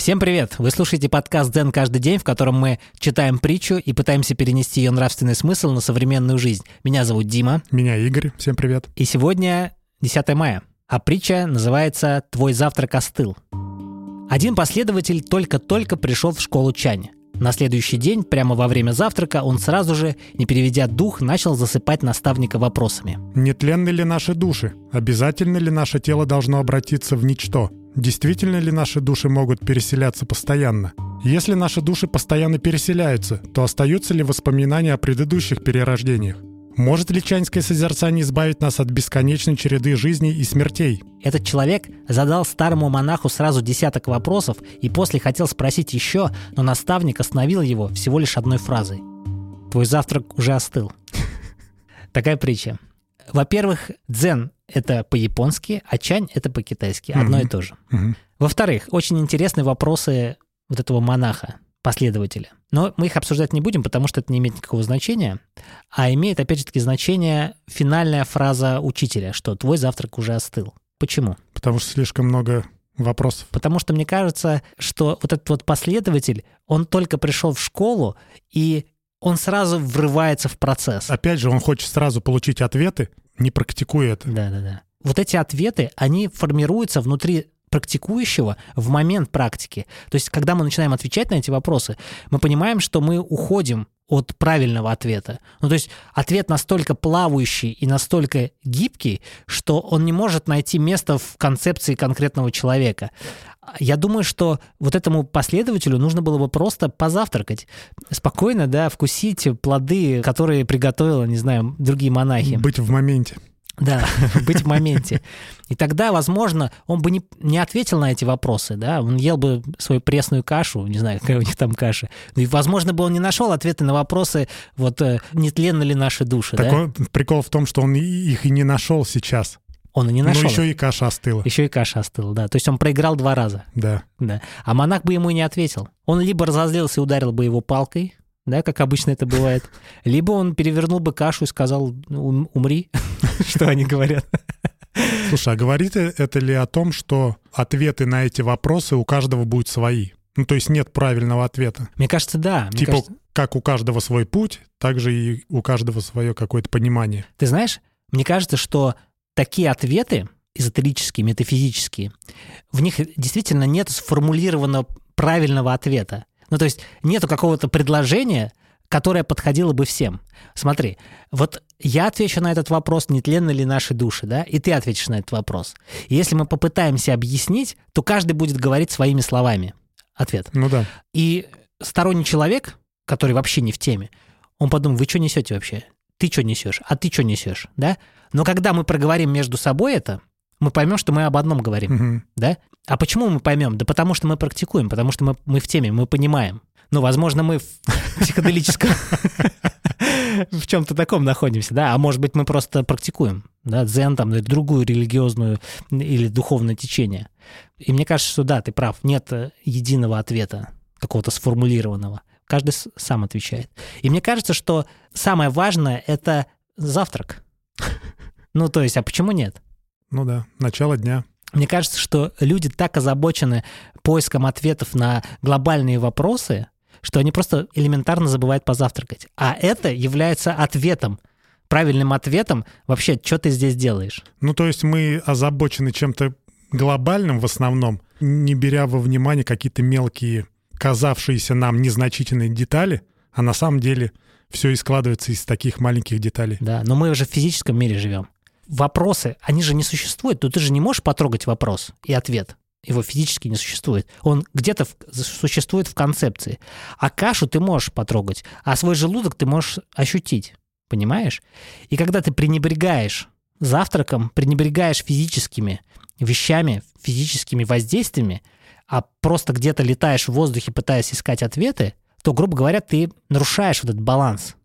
Всем привет! Вы слушаете подкаст «Дзен каждый день», в котором мы читаем притчу и пытаемся перенести ее нравственный смысл на современную жизнь. Меня зовут Дима. Меня Игорь. Всем привет. И сегодня 10 мая, а притча называется «Твой завтрак остыл». Один последователь только-только пришел в школу Чань. На следующий день, прямо во время завтрака, он сразу же, не переведя дух, начал засыпать наставника вопросами. Нетленны ли наши души? Обязательно ли наше тело должно обратиться в ничто? Действительно ли наши души могут переселяться постоянно? Если наши души постоянно переселяются, то остаются ли воспоминания о предыдущих перерождениях? Может ли чаньское созерцание избавить нас от бесконечной череды жизней и смертей? Этот человек задал старому монаху сразу десяток вопросов и после хотел спросить еще, но наставник остановил его всего лишь одной фразой. «Твой завтрак уже остыл». Такая притча. Во-первых, дзен — это по-японски, а чань — это по-китайски. Одно mm-hmm. и то же. Mm-hmm. Во-вторых, очень интересные вопросы вот этого монаха последователя. Но мы их обсуждать не будем, потому что это не имеет никакого значения, а имеет, опять же таки, значение финальная фраза учителя, что твой завтрак уже остыл. Почему? Потому что слишком много вопросов. Потому что мне кажется, что вот этот вот последователь, он только пришел в школу, и он сразу врывается в процесс. Опять же, он хочет сразу получить ответы, не практикуя это. Да-да-да. Вот эти ответы, они формируются внутри практикующего в момент практики. То есть, когда мы начинаем отвечать на эти вопросы, мы понимаем, что мы уходим от правильного ответа. Ну, то есть ответ настолько плавающий и настолько гибкий, что он не может найти место в концепции конкретного человека. Я думаю, что вот этому последователю нужно было бы просто позавтракать. Спокойно, да, вкусить плоды, которые приготовила, не знаю, другие монахи. Быть в моменте. Да, быть в моменте. И тогда, возможно, он бы не, не ответил на эти вопросы, да, он ел бы свою пресную кашу, не знаю, какая у них там каша. И, возможно, бы он не нашел ответы на вопросы, вот, э, не тленны ли наши души, так да? Он, прикол в том, что он их и не нашел сейчас. Он и не нашел. Ну, еще и каша остыла. Еще и каша остыла, да. То есть он проиграл два раза. Да. Да. А монах бы ему и не ответил. Он либо разозлился и ударил бы его палкой, да, как обычно это бывает. Либо он перевернул бы кашу и сказал, умри, что они говорят. Слушай, а говорит это ли о том, что ответы на эти вопросы у каждого будут свои? Ну, то есть нет правильного ответа. Мне кажется, да. Мне типа, кажется... как у каждого свой путь, так же и у каждого свое какое-то понимание. Ты знаешь, мне кажется, что такие ответы, эзотерические, метафизические, в них действительно нет сформулированного правильного ответа. Ну, то есть нету какого-то предложения, которое подходило бы всем. Смотри, вот я отвечу на этот вопрос, нетленны ли наши души, да, и ты ответишь на этот вопрос. И если мы попытаемся объяснить, то каждый будет говорить своими словами ответ. Ну да. И сторонний человек, который вообще не в теме, он подумает, вы что несете вообще? Ты что несешь? А ты что несешь? Да? Но когда мы проговорим между собой это, мы поймем, что мы об одном говорим, угу. да? А почему мы поймем? Да потому что мы практикуем, потому что мы, мы в теме, мы понимаем. Ну, возможно, мы в психоделическом в чем-то таком находимся, да, а может быть, мы просто практикуем, да, дзен там, или другую религиозную или духовное течение. И мне кажется, что да, ты прав, нет единого ответа, какого-то сформулированного. Каждый сам отвечает. И мне кажется, что самое важное — это завтрак. Ну, то есть, а почему нет? Ну да, начало дня. Мне кажется, что люди так озабочены поиском ответов на глобальные вопросы, что они просто элементарно забывают позавтракать. А это является ответом, правильным ответом вообще, что ты здесь делаешь. Ну, то есть мы озабочены чем-то глобальным в основном, не беря во внимание какие-то мелкие, казавшиеся нам незначительные детали, а на самом деле все и складывается из таких маленьких деталей. Да, но мы уже в физическом мире живем вопросы, они же не существуют. То ты же не можешь потрогать вопрос и ответ. Его физически не существует. Он где-то в, существует в концепции. А кашу ты можешь потрогать, а свой желудок ты можешь ощутить. Понимаешь? И когда ты пренебрегаешь завтраком, пренебрегаешь физическими вещами, физическими воздействиями, а просто где-то летаешь в воздухе, пытаясь искать ответы, то, грубо говоря, ты нарушаешь вот этот баланс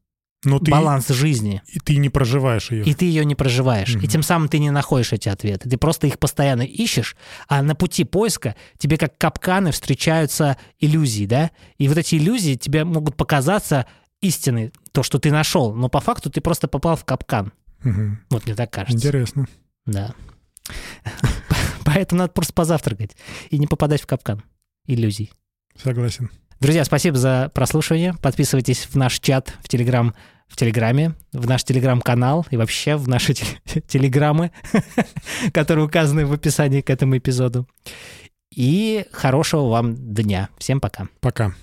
но ты, баланс жизни. И ты не проживаешь ее. И ты ее не проживаешь. Угу. И тем самым ты не находишь эти ответы. Ты просто их постоянно ищешь, а на пути поиска тебе как капканы встречаются иллюзии, да? И вот эти иллюзии тебе могут показаться истиной, то, что ты нашел, но по факту ты просто попал в капкан. Угу. Вот мне так кажется. Интересно. Да. Поэтому надо просто позавтракать и не попадать в капкан. иллюзий. Согласен. Друзья, спасибо за прослушивание. Подписывайтесь в наш чат в Телеграм, в Телеграме, в наш Телеграм-канал и вообще в наши телеграммы, которые указаны в описании к этому эпизоду. И хорошего вам дня. Всем пока. Пока.